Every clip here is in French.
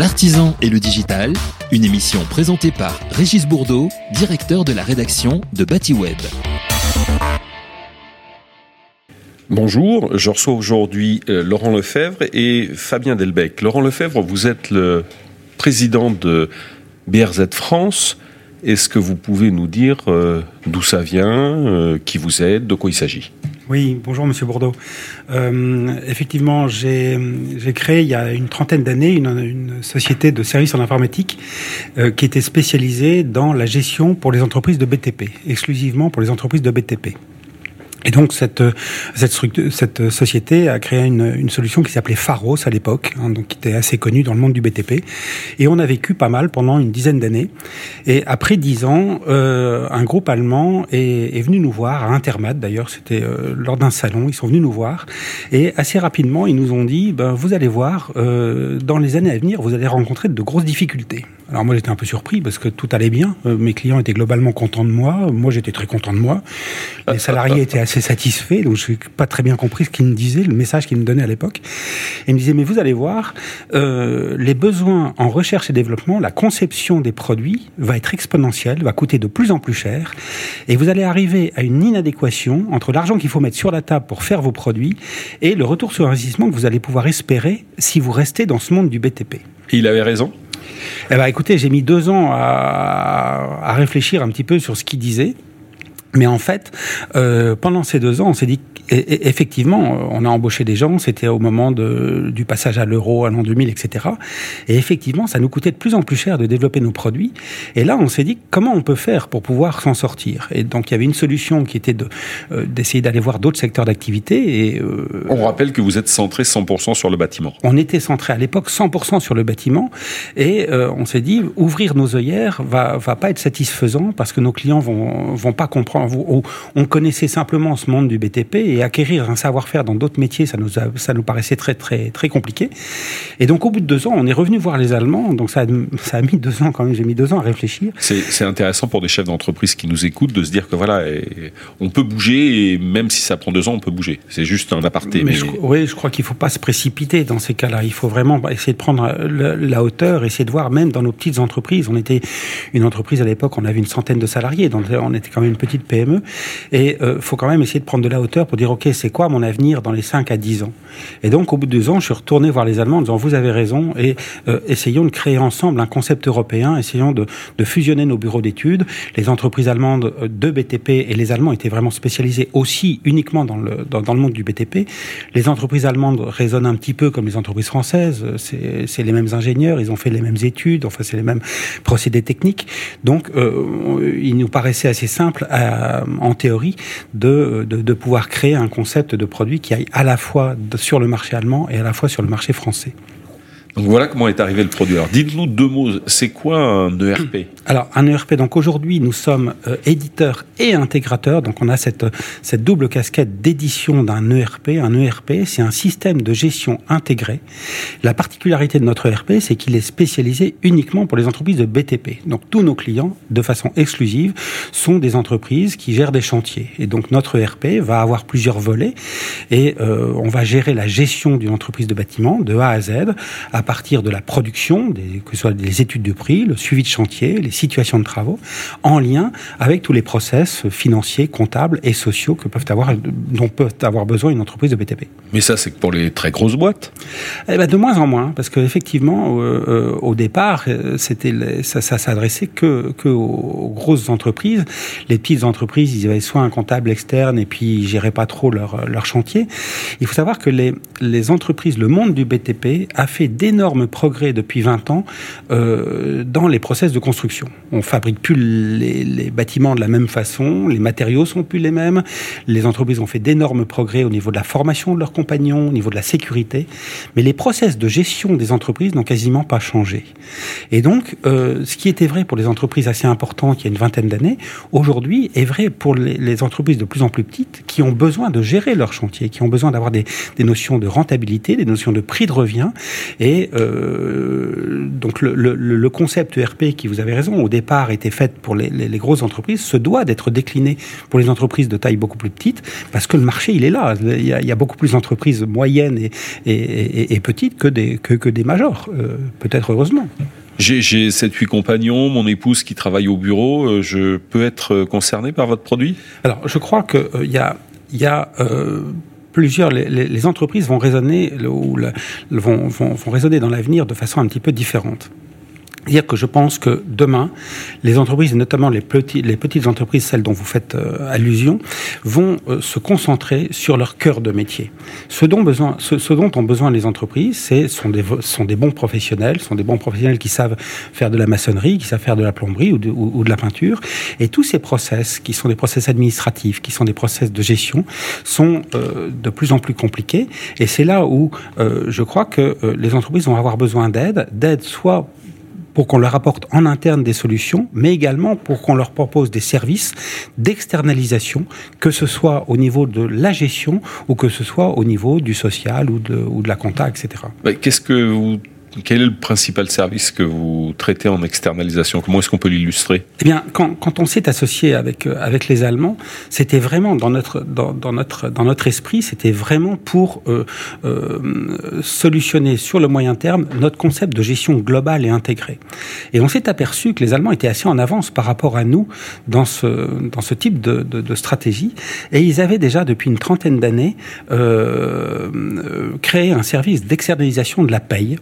L'artisan et le digital, une émission présentée par Régis Bourdeau, directeur de la rédaction de BatiWeb. Bonjour, je reçois aujourd'hui euh, Laurent Lefebvre et Fabien Delbecq. Laurent Lefebvre, vous êtes le président de BRZ France. Est-ce que vous pouvez nous dire euh, d'où ça vient, euh, qui vous êtes, de quoi il s'agit? Oui, bonjour Monsieur Bourdeau. Euh, effectivement, j'ai créé il y a une trentaine d'années une, société de services en informatique euh, qui était spécialisée dans la gestion pour les entreprises de BTP, exclusivement pour les entreprises de BTP. Et donc cette cette, structure, cette société a créé une, une solution qui s'appelait Pharos à l'époque, hein, donc qui était assez connue dans le monde du BTP. Et on a vécu pas mal pendant une dizaine d'années. Et après dix ans, euh, un groupe allemand est, est, venu nous voir à Intermat. D'ailleurs, c'était euh, lors d'un salon. Ils sont venus nous voir et assez rapidement, ils nous ont dit ben, vous allez voir, euh, dans les années à venir, vous allez rencontrer de grosses difficultés. Alors moi, j'étais un peu surpris parce que tout allait bien. Euh, mes clients étaient globalement contents de moi. Moi, j'étais très content de moi. Les salariés étaient assez satisfaits, donc je n'ai pas très bien compris ce qu'ils me disaient, le message qu'ils me donnaient à l'époque. Ils me disaient, mais vous allez voir, euh, les besoins en recherche et développement, la conception des produits va être exponentielle, va coûter de plus en plus cher, et vous allez arriver à une inadéquation entre l'argent qu'il faut mettre sur la table pour faire vos produits et le retour sur investissement que vous allez pouvoir espérer si vous restez dans ce monde du BTP. Il avait raison eh ben, écoutez, j'ai mis deux ans à, à, réfléchir un petit peu sur ce qu'il disait. Mais en fait, euh, pendant ces deux ans, on s'est dit effectivement, euh, on a embauché des gens, c'était au moment de, du passage à l'euro à l'an 2000, etc. Et effectivement, ça nous coûtait de plus en plus cher de développer nos produits. Et là, on s'est dit comment on peut faire pour pouvoir s'en sortir? Et donc, il y avait une solution qui était de, euh, d'essayer d'aller voir d'autres secteurs d'activité. Et euh, on rappelle que vous êtes centré 100% sur le bâtiment. On était centré à l'époque 100% sur le bâtiment, et euh, on s'est dit ouvrir nos œillères va va pas être satisfaisant parce que nos clients vont vont pas comprendre. On connaissait simplement ce monde du BTP et acquérir un savoir-faire dans d'autres métiers, ça nous, ça nous paraissait très, très, très compliqué. Et donc, au bout de deux ans, on est revenu voir les Allemands. Donc, ça a, ça a mis deux ans quand même. J'ai mis deux ans à réfléchir. C'est intéressant pour des chefs d'entreprise qui nous écoutent de se dire que voilà, on peut bouger et même si ça prend deux ans, on peut bouger. C'est juste un aparté. Mais, oui, je crois qu'il ne faut pas se précipiter dans ces cas-là. Il faut vraiment essayer de prendre la, hauteur, essayer de voir même dans nos petites entreprises. On était une entreprise à l'époque, on avait une centaine de salariés, donc on était quand même une petite Et il euh, faut quand même essayer de prendre de la hauteur pour dire ok, c'est quoi mon avenir dans les 5 à 10 ans? Et donc, au bout de deux ans, je suis retourné voir les Allemands en disant, vous avez raison, et euh, essayons de créer ensemble un concept européen, essayons de, de fusionner nos bureaux d'études. Les entreprises allemandes euh, de BTP, et les Allemands étaient vraiment spécialisés aussi uniquement dans le, dans, le monde du BTP. Les entreprises allemandes raisonnent un petit peu comme les entreprises françaises, c'est les mêmes ingénieurs, ils ont fait les mêmes études, enfin c'est les mêmes procédés techniques. Donc, euh, il nous paraissait assez simple, à, en théorie, de, de, de pouvoir créer un concept de produit qui aille à la fois sur le marché allemand et à la fois sur le marché français. Donc voilà comment est arrivé le produit. Alors dites-nous deux mots, c'est quoi un ERP Alors un ERP, donc aujourd'hui nous sommes euh, éditeurs et intégrateurs, donc on a cette, cette double casquette d'édition d'un ERP. Un ERP, c'est un système de gestion intégré. La particularité de notre ERP, c'est qu'il est spécialisé uniquement pour les entreprises de BTP. Donc tous nos clients, de façon exclusive, sont des entreprises qui gèrent des chantiers. Et donc notre ERP va avoir plusieurs volets et euh, on va gérer la gestion d'une entreprise de bâtiment de A à Z partir de la production, des, que ce soit les études de prix, le suivi de chantier, les situations de travaux, en lien avec tous les process financiers, comptables et sociaux que peuvent avoir, dont peut avoir besoin une entreprise de BTP. Mais ça, c'est pour les très grosses boîtes? Eh ben, De moins en moins, parce qu'effectivement, euh, euh, au départ, euh, c'était ça, ça s'adressait que, que aux grosses entreprises. Les petites entreprises, ils avaient soit un comptable externe et puis ils géraient pas trop leur, leur chantier. Il faut savoir que les, les entreprises, le monde du BTP a fait des énorme progrès depuis 20 ans euh, dans les process de construction. On fabrique plus les, bâtiments de la même façon, les matériaux sont plus les mêmes, les entreprises ont fait d'énormes progrès au niveau de la formation de leurs compagnons, au niveau de la sécurité, mais les process de gestion des entreprises n'ont quasiment pas changé. Et donc, euh, ce qui était vrai pour les entreprises assez importantes il y a une vingtaine d'années, aujourd'hui est vrai pour les, entreprises de plus en plus petites qui ont besoin de gérer leur chantier, qui ont besoin d'avoir des, des notions de rentabilité, des notions de prix de revient, et Et euh, donc le, le, le, concept ERP, qui vous avez raison, au départ était fait pour les, les, les grosses entreprises, se doit d'être décliné pour les entreprises de taille beaucoup plus petite, parce que le marché il est là. Il y a, il y a beaucoup plus d'entreprises moyennes et, et, et, et, petites que des que, que des majors, euh, peut-être heureusement. J'ai 7-8 compagnons, mon épouse qui travaille au bureau. Euh, je peux être concerné par votre produit? Alors, je crois qu'il euh, y a, y a euh, plusieurs. Les, entreprises vont raisonner, ou vont, vont, vont raisonner dans l'avenir de façon un petit peu différente dire que je pense que demain, les entreprises, notamment les, petites entreprises, celles dont vous faites euh, allusion, vont euh, se concentrer sur leur cœur de métier. Ce dont, ont besoin les entreprises, c'est sont des, sont des bons professionnels, sont des bons professionnels qui savent faire de la maçonnerie, qui savent faire de la plomberie ou de, la peinture. Et tous ces process, qui sont des process administratifs, qui sont des process de gestion, sont euh, de plus en plus compliqués. Et c'est là où je crois que les entreprises vont avoir besoin d'aide, d'aide soit pour qu'on leur apporte en interne des solutions, mais également pour qu'on leur propose des services d'externalisation, que ce soit au niveau de la gestion ou que ce soit au niveau du social ou de, la compta, etc. Qu'est-ce que vous quel est le principal service que vous traitez en externalisation? Comment est-ce qu'on peut l'illustrer? Eh bien, quand, on s'est associé avec euh, avec les Allemands, c'était vraiment dans notre dans, dans, notre dans notre esprit, c'était vraiment pour euh, euh, solutionner sur le moyen terme notre concept de gestion globale et intégrée. Et on s'est aperçu que les Allemands étaient assez en avance par rapport à nous dans ce dans ce type de, stratégie, et ils avaient déjà depuis une trentaine d'années créé un service d'externalisation de la paye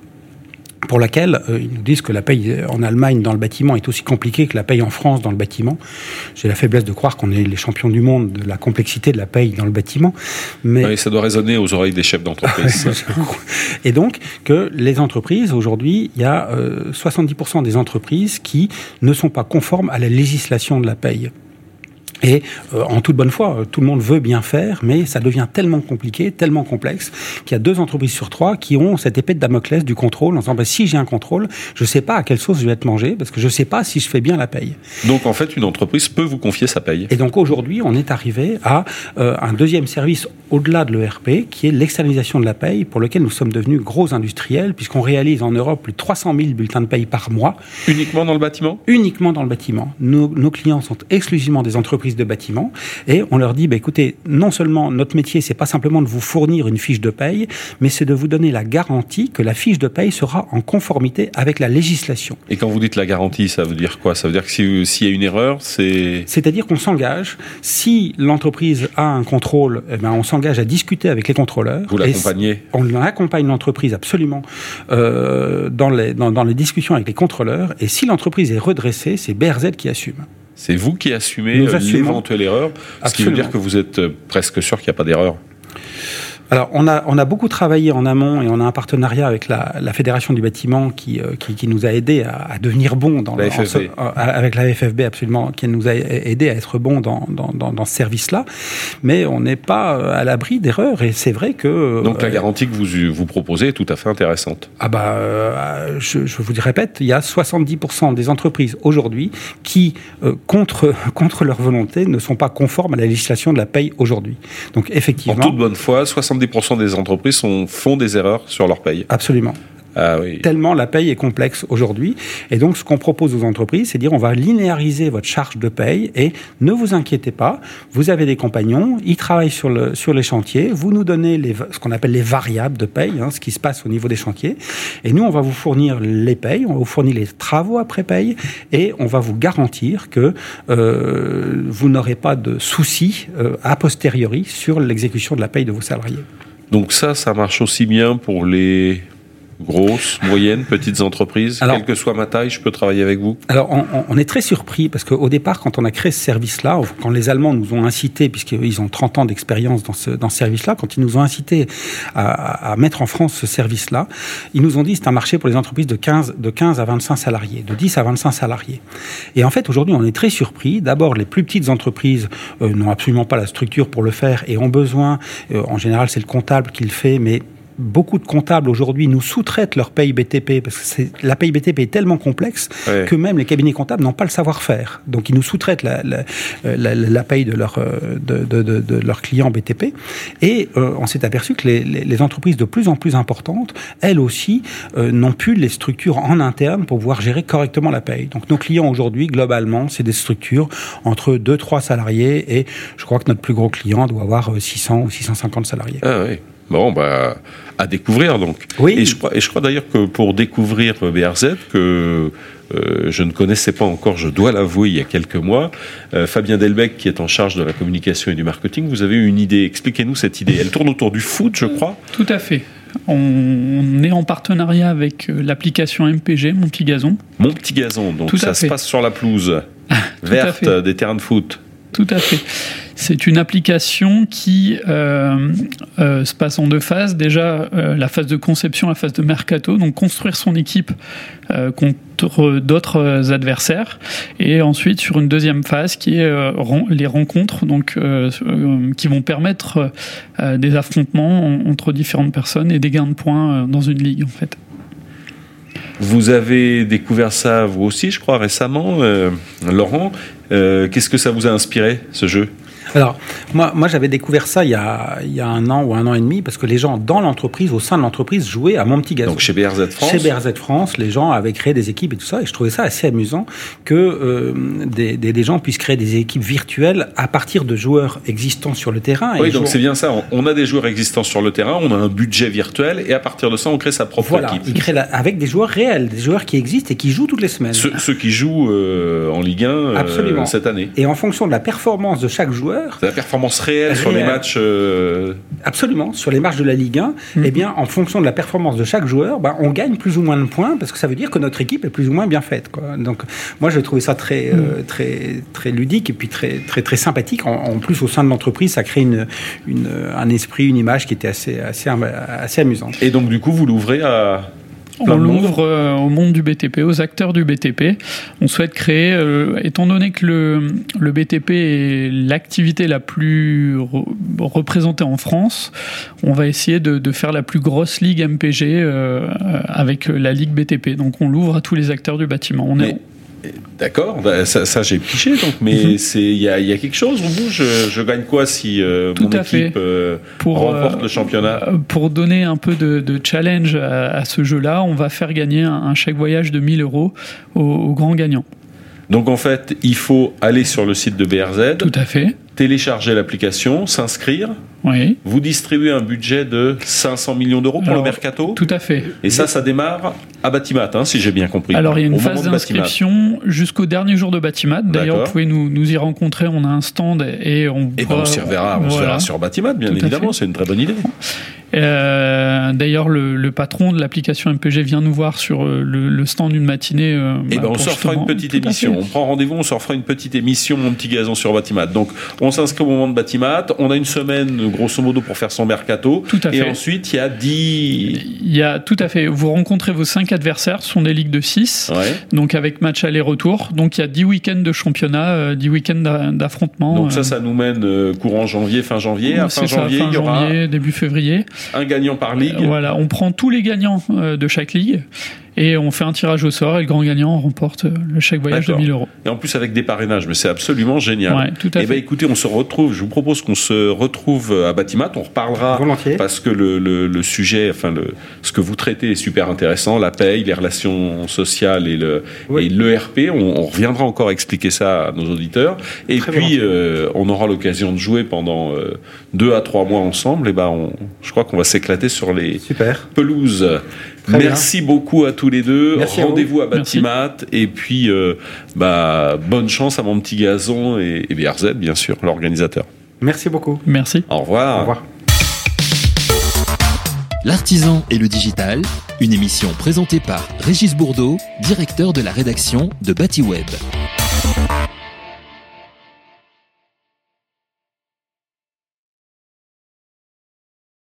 pour laquelle euh, ils nous disent que la paye en Allemagne dans le bâtiment est aussi compliquée que la paye en France dans le bâtiment. J'ai la faiblesse de croire qu'on est les champions du monde de la complexité de la paye dans le bâtiment. Mais oui, ça doit résonner aux oreilles des chefs d'entreprise. Et donc que les entreprises aujourd'hui, il y a euh, 70% des entreprises qui ne sont pas conformes à la législation de la paye. Et euh, en toute bonne foi, tout le monde veut bien faire, mais ça devient tellement compliqué, tellement complexe, qu'il y a deux entreprises sur trois qui ont cette épée de Damoclès du contrôle, en disant bah, si j'ai un contrôle, je ne sais pas à quelle sauce je vais être mangé, parce que je ne sais pas si je fais bien la paye. Donc en fait, une entreprise peut vous confier sa paye. Et donc aujourd'hui, on est arrivé à euh, un deuxième service au-delà de l'ERP, qui est l'externalisation de la paye, pour lequel nous sommes devenus gros industriels, puisqu'on réalise en Europe plus de 300 000 bulletins de paye par mois. Uniquement dans le bâtiment? Uniquement dans le bâtiment. Nos, nos clients sont exclusivement des entreprises de bâtiment et on leur dit bah, écoutez, non seulement notre métier, c'est pas simplement de vous fournir une fiche de paye, mais c'est de vous donner la garantie que la fiche de paye sera en conformité avec la législation. Et quand vous dites la garantie, ça veut dire quoi? Ça veut dire que s'il si y a une erreur, c'est. C'est-à-dire qu'on s'engage, si l'entreprise a un contrôle, eh ben, on s'engage à discuter avec les contrôleurs. Vous l'accompagnez? On accompagne l'entreprise absolument euh, dans, les, dans, dans les discussions avec les contrôleurs. Et si l'entreprise est redressée, c'est BRZ qui assume. C'est vous qui assumez l'éventuelle erreur, ce Absolument. qui veut dire que vous êtes presque sûr qu'il n'y a pas d'erreur. Alors, on a, on a beaucoup travaillé en amont et on a un partenariat avec la, la Fédération du bâtiment qui, euh, qui, qui nous a aidé à, à, devenir bon dans la le. En, avec la FFB absolument, qui nous a aidé à être bon dans, dans, dans, dans ce service-là. Mais on n'est pas à l'abri d'erreurs et c'est vrai que. Donc la garantie que vous, vous proposez est tout à fait intéressante. Ah bah, euh, je, je vous répète, il y a 70% des entreprises aujourd'hui qui, euh, contre, contre leur volonté, ne sont pas conformes à la législation de la paye aujourd'hui. Donc effectivement. En toute bonne foi, 70 70% des entreprises sont, font des erreurs sur leur paye. Absolument. Ah oui. Tellement la paye est complexe aujourd'hui. Et donc, ce qu'on propose aux entreprises, c'est dire on va linéariser votre charge de paye et ne vous inquiétez pas, vous avez des compagnons, ils travaillent sur, le, sur les chantiers, vous nous donnez les, ce qu'on appelle les variables de paye, hein, ce qui se passe au niveau des chantiers. Et nous, on va vous fournir les payes, on va vous fournir les travaux après paye et on va vous garantir que euh, vous n'aurez pas de soucis euh, a posteriori sur l'exécution de la paye de vos salariés. Donc ça, ça marche aussi bien pour les grosses, moyennes, petites entreprises, alors, quelle que soit ma taille, je peux travailler avec vous Alors, on, on est très surpris parce qu'au départ, quand on a créé ce service-là, quand les Allemands nous ont incités, puisqu'ils ont 30 ans d'expérience dans ce, dans ce service-là, quand ils nous ont incités à, à, mettre en France ce service-là, ils nous ont dit c'est un marché pour les entreprises de 15, de 15 à 25 salariés, de 10 à 25 salariés. Et en fait, aujourd'hui, on est très surpris. D'abord, les plus petites entreprises euh, n'ont absolument pas la structure pour le faire et ont besoin, euh, en général, c'est le comptable qui le fait, mais beaucoup de comptables aujourd'hui nous sous-traitent leur paye BTP parce que c'est, la paye BTP est tellement complexe que même les cabinets comptables n'ont pas le savoir-faire. Donc ils nous sous-traitent la, la, la, la paye de, leur, euh, de, de, de, de leurs clients BTP. Et euh, on s'est aperçu que les, les, les entreprises de plus en plus importantes, elles aussi, euh, n'ont plus les structures en interne pour pouvoir gérer correctement la paye. Donc nos clients aujourd'hui, globalement, c'est des structures entre 2-3 salariés et je crois que notre plus gros client doit avoir euh, 600 ou 650 salariés. Ah oui. Bon, bah, à découvrir donc. Oui. Et je crois, et je crois d'ailleurs que pour découvrir BRZ, que euh, je ne connaissais pas encore, je dois l'avouer, il y a quelques mois, euh, Fabien Delbecq, qui est en charge de la communication et du marketing, vous avez eu une idée. Expliquez-nous cette idée. Elle tourne autour du foot, je crois. Tout à fait. On, est en partenariat avec euh, l'application MPG, Mon Petit Gazon. Mon petit gazon, donc Tout ça se passe sur la pelouse à verte fait. des terrains de foot. Tout à fait. C'est une application qui euh, euh, se passe en deux phases. Déjà, euh, la phase de conception, la phase de mercato, donc construire son équipe contre d'autres adversaires. Et ensuite, sur une deuxième phase qui est les rencontres, qui vont permettre des affrontements en- entre différentes personnes et des gains de points dans une ligue, en fait. Vous avez découvert ça vous aussi, je crois, récemment, Laurent. Qu'est-ce que ça vous a inspiré, ce jeu? Alors, moi, moi j'avais découvert ça il y, a, il y a un an ou un an et demi, parce que les gens dans l'entreprise, au sein de l'entreprise, jouaient à mon petit gazon. Donc chez BRZ France. Chez BRZ France, les gens avaient créé des équipes et tout ça, et je trouvais ça assez amusant que euh, des, des, des gens puissent créer des équipes virtuelles à partir de joueurs existants sur le terrain. et Oui, donc joueurs- c'est bien ça. On- a des joueurs existants sur le terrain, on a un budget virtuel, et à partir de ça, on crée sa propre Voilà, équipe. ils créent la- avec des joueurs réels, des joueurs qui existent et qui jouent toutes les semaines. Ceux, ceux qui jouent euh, en Ligue 1 euh, Absolument. cette année. Et en fonction de la performance de chaque joueur, C'est la performance réelle sur les matchs. euh, Absolument, sur les matchs de la Ligue 1, eh bien, en fonction de la performance de chaque joueur, ben, on gagne plus ou moins de points parce que ça veut dire que notre équipe est plus ou moins bien faite. Quoi. Donc, moi, j'ai trouvé ça très, euh, très, très ludique et puis très, très, très sympathique. En, en plus, au sein de l'entreprise, ça crée une, une, un esprit, une image qui était assez, assez, assez amusante. Et donc, du coup, vous l'ouvrez à. On l'ouvre euh, au monde du BTP, aux acteurs du BTP. On souhaite créer, euh, étant donné que le, le BTP est l'activité la plus re- représentée en France, on va essayer de, de faire la plus grosse ligue MPG euh, avec la ligue BTP. Donc on l'ouvre à tous les acteurs du bâtiment. On est, D'accord, bah, ça, ça, j'ai piché, donc, mais Mhm. c'est il y a, il y a quelque chose au bout. Je, je gagne quoi si euh, mon fait. équipe euh, pour, remporte euh, le championnat? Euh, Pour donner un peu de, de challenge à, à ce jeu-là, on va faire gagner un, un chèque voyage de 1000 euros aux, aux grands gagnants. Donc en fait, il faut aller sur le site de BRZ, Tout à fait. Télécharger l'application, s'inscrire. Oui, Vous distribuez un budget de 500 millions d'euros pour Alors, le mercato. tout à fait. Et ça, ça démarre à Batimat, hein, si j'ai bien compris. Alors il y a une phase d'inscription jusqu'au dernier jour de Batimat. D'ailleurs, vous pouvez nous, nous y rencontrer. On a un stand et on. Et ben pourra- on s'y reverra, on se Voilà. verra sur Batimat, bien Tout évidemment, c'est une très bonne idée. Euh, D'ailleurs, le, le patron de l'application MPG vient nous voir sur euh, le, le stand d'une matinée. euh, Et bah, ben on pour se refera une petite émission. On prend rendez-vous, on se refera une petite émission, mon petit gazon sur Batimat. Donc on s'inscrit au moment de Batimat. On a une semaine, grosso modo, pour faire son mercato. Tout à Et fait. ensuite, il y a 10. Il y a tout à fait. Vous rencontrez vos cinq adversaires. Ce sont des ligues de 6 Ouais. donc avec match aller-retour. Donc il y a 10 week-ends de championnat, euh, 10 week-ends d'a- d'affrontement. Donc ça, euh, ça nous mène euh, courant janvier, fin janvier. À fin ça, janvier, fin il y aura janvier, début février. Un gagnant par ligue. Voilà, on prend tous les gagnants euh, de chaque ligue et on fait un tirage au sort et le grand gagnant remporte euh, le chèque voyage de D'accord. 1000 euros. Et en plus avec des parrainages, mais c'est absolument génial. Ouais, tout à Eh ben fait. écoutez, on se retrouve. Je vous propose qu'on se retrouve à Batimat. On reparlera Volontiers. parce que le, le, le sujet, enfin le, ce que vous traitez est super intéressant. La paye, les relations sociales et le Oui. et l'ERP. On, on reviendra encore expliquer ça à nos auditeurs. Et Très puis euh, on aura l'occasion de jouer pendant euh, deux à trois mois ensemble. Et ben, on, je crois qu'on va s'éclater sur les Super. pelouses. Très bien. Merci beaucoup à tous les deux. À. Rendez-vous à Merci. Batimat. Et puis, euh, bah, bonne chance à mon petit gazon et, et BRZ, bien sûr, l'organisateur. Merci beaucoup. Merci. Au revoir. Au revoir. L'artisan et le digital, une émission présentée par Régis Bourdeau, directeur de la rédaction de BatiWeb.